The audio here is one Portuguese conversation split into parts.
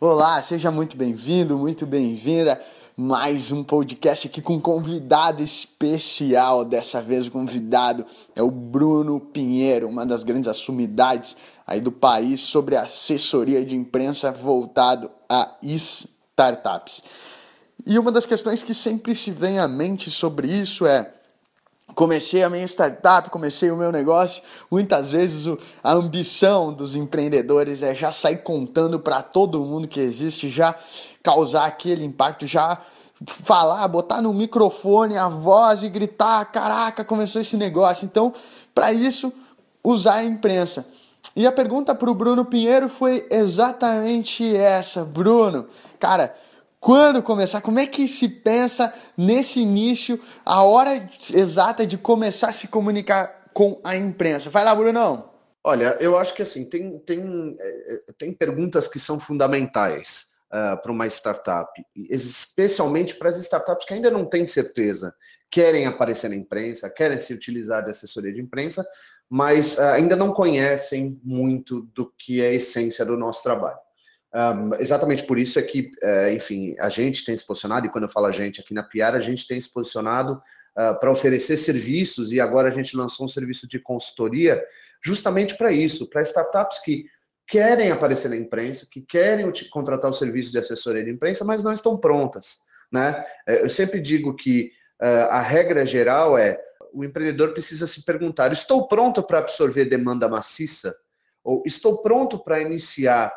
Olá, seja muito bem-vindo, muito bem-vinda. Mais um podcast aqui com um convidado especial. Dessa vez o convidado é o Bruno Pinheiro, uma das grandes assumidades aí do país sobre assessoria de imprensa voltado a startups. E uma das questões que sempre se vem à mente sobre isso é comecei a minha startup, comecei o meu negócio, muitas vezes a ambição dos empreendedores é já sair contando para todo mundo que existe, já causar aquele impacto, já falar, botar no microfone a voz e gritar: caraca, começou esse negócio. Então, para isso, usar a imprensa. E a pergunta para o Bruno Pinheiro foi exatamente essa: Bruno, cara quando começar? Como é que se pensa nesse início, a hora exata de começar a se comunicar com a imprensa? Vai lá, Brunão. Olha, eu acho que assim, tem, tem, é, é, tem perguntas que são fundamentais uh, para uma startup, especialmente para as startups que ainda não têm certeza, querem aparecer na imprensa, querem se utilizar de assessoria de imprensa, mas uh, ainda não conhecem muito do que é a essência do nosso trabalho. Um, exatamente por isso é que, uh, enfim, a gente tem se posicionado, e quando eu falo a gente aqui na Piara, a gente tem se posicionado uh, para oferecer serviços, e agora a gente lançou um serviço de consultoria justamente para isso, para startups que querem aparecer na imprensa, que querem contratar o serviço de assessoria de imprensa, mas não estão prontas. Né? Eh, eu sempre digo que uh, a regra geral é o empreendedor precisa se perguntar: estou pronto para absorver demanda maciça? Ou estou pronto para iniciar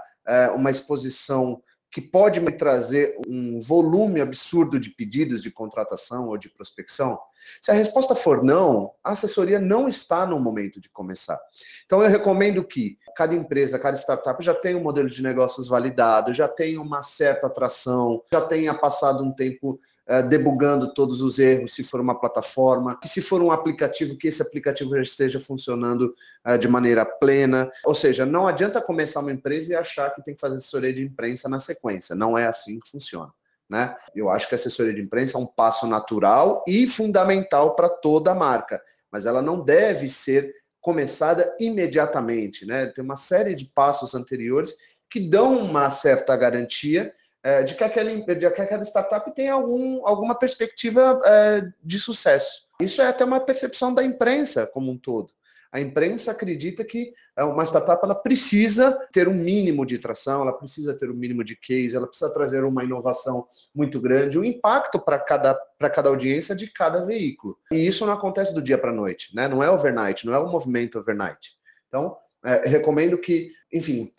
uma exposição que pode me trazer um volume absurdo de pedidos de contratação ou de prospecção? Se a resposta for não, a assessoria não está no momento de começar. Então eu recomendo que cada empresa, cada startup já tenha um modelo de negócios validado, já tenha uma certa atração, já tenha passado um tempo debugando todos os erros, se for uma plataforma, se for um aplicativo, que esse aplicativo já esteja funcionando uh, de maneira plena. Ou seja, não adianta começar uma empresa e achar que tem que fazer assessoria de imprensa na sequência. Não é assim que funciona. Né? Eu acho que a assessoria de imprensa é um passo natural e fundamental para toda a marca, mas ela não deve ser começada imediatamente. Né? Tem uma série de passos anteriores que dão uma certa garantia é, de, que aquele, de que aquela startup tenha algum, alguma perspectiva é, de sucesso. Isso é até uma percepção da imprensa como um todo. A imprensa acredita que é, uma startup ela precisa ter um mínimo de tração, ela precisa ter um mínimo de case, ela precisa trazer uma inovação muito grande, um impacto para cada, cada audiência de cada veículo. E isso não acontece do dia para a noite, né? não é overnight, não é um movimento overnight. Então, é, recomendo que, enfim,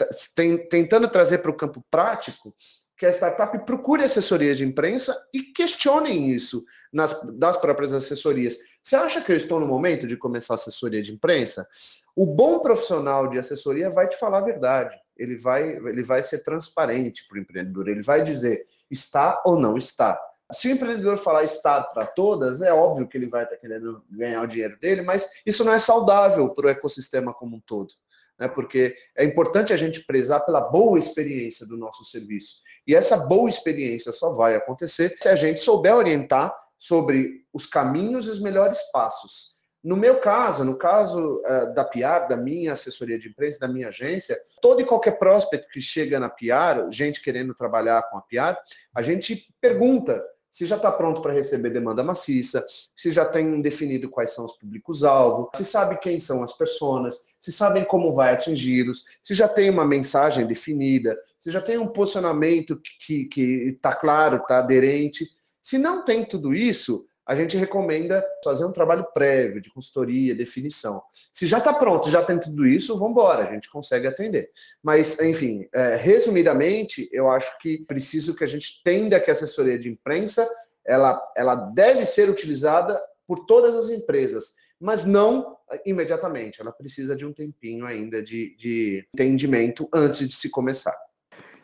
tentando trazer para o campo prático, que a startup procure assessoria de imprensa e questionem isso nas, das próprias assessorias. Você acha que eu estou no momento de começar assessoria de imprensa? O bom profissional de assessoria vai te falar a verdade. Ele vai, ele vai ser transparente para o empreendedor. Ele vai dizer está ou não está. Se o empreendedor falar está para todas, é óbvio que ele vai estar querendo ganhar o dinheiro dele, mas isso não é saudável para o ecossistema como um todo né? porque é importante a gente prezar pela boa experiência do nosso serviço. E essa boa experiência só vai acontecer se a gente souber orientar sobre os caminhos e os melhores passos. No meu caso, no caso uh, da PR, da minha assessoria de imprensa, da minha agência, todo e qualquer prospect que chega na PR, gente querendo trabalhar com a PR, a gente pergunta se já está pronto para receber demanda maciça, se já tem definido quais são os públicos-alvo, se sabe quem são as pessoas, se sabem como vai atingi-los, se já tem uma mensagem definida, se já tem um posicionamento que está claro, está aderente. Se não tem tudo isso, a gente recomenda fazer um trabalho prévio de consultoria, definição. Se já está pronto, já tem tudo isso, vamos embora, a gente consegue atender. Mas, enfim, é, resumidamente, eu acho que preciso que a gente tenda que a assessoria de imprensa ela, ela deve ser utilizada por todas as empresas, mas não imediatamente. Ela precisa de um tempinho ainda de, de entendimento antes de se começar.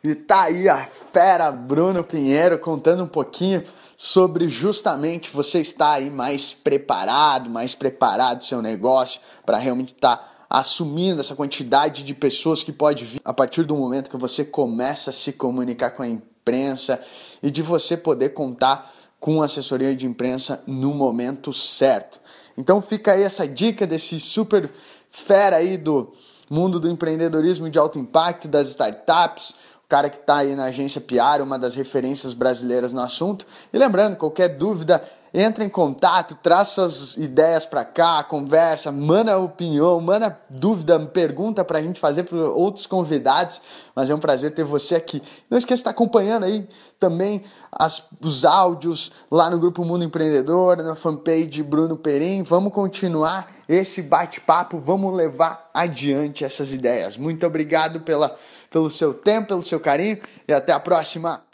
E tá aí a fera Bruno Pinheiro contando um pouquinho sobre justamente você estar aí mais preparado, mais preparado seu negócio para realmente estar tá assumindo essa quantidade de pessoas que pode vir a partir do momento que você começa a se comunicar com a imprensa e de você poder contar com assessoria de imprensa no momento certo. Então fica aí essa dica desse super fera aí do mundo do empreendedorismo de alto impacto, das startups, cara que está aí na agência Piar, uma das referências brasileiras no assunto. E lembrando, qualquer dúvida, entra em contato, traz suas ideias para cá, conversa, manda opinião, manda dúvida, pergunta para a gente fazer para outros convidados. Mas é um prazer ter você aqui. Não esqueça de estar acompanhando aí também as, os áudios lá no Grupo Mundo Empreendedor, na fanpage Bruno Perim. Vamos continuar esse bate-papo, vamos levar adiante essas ideias. Muito obrigado pela, pelo seu tempo, pelo seu carinho e até a próxima.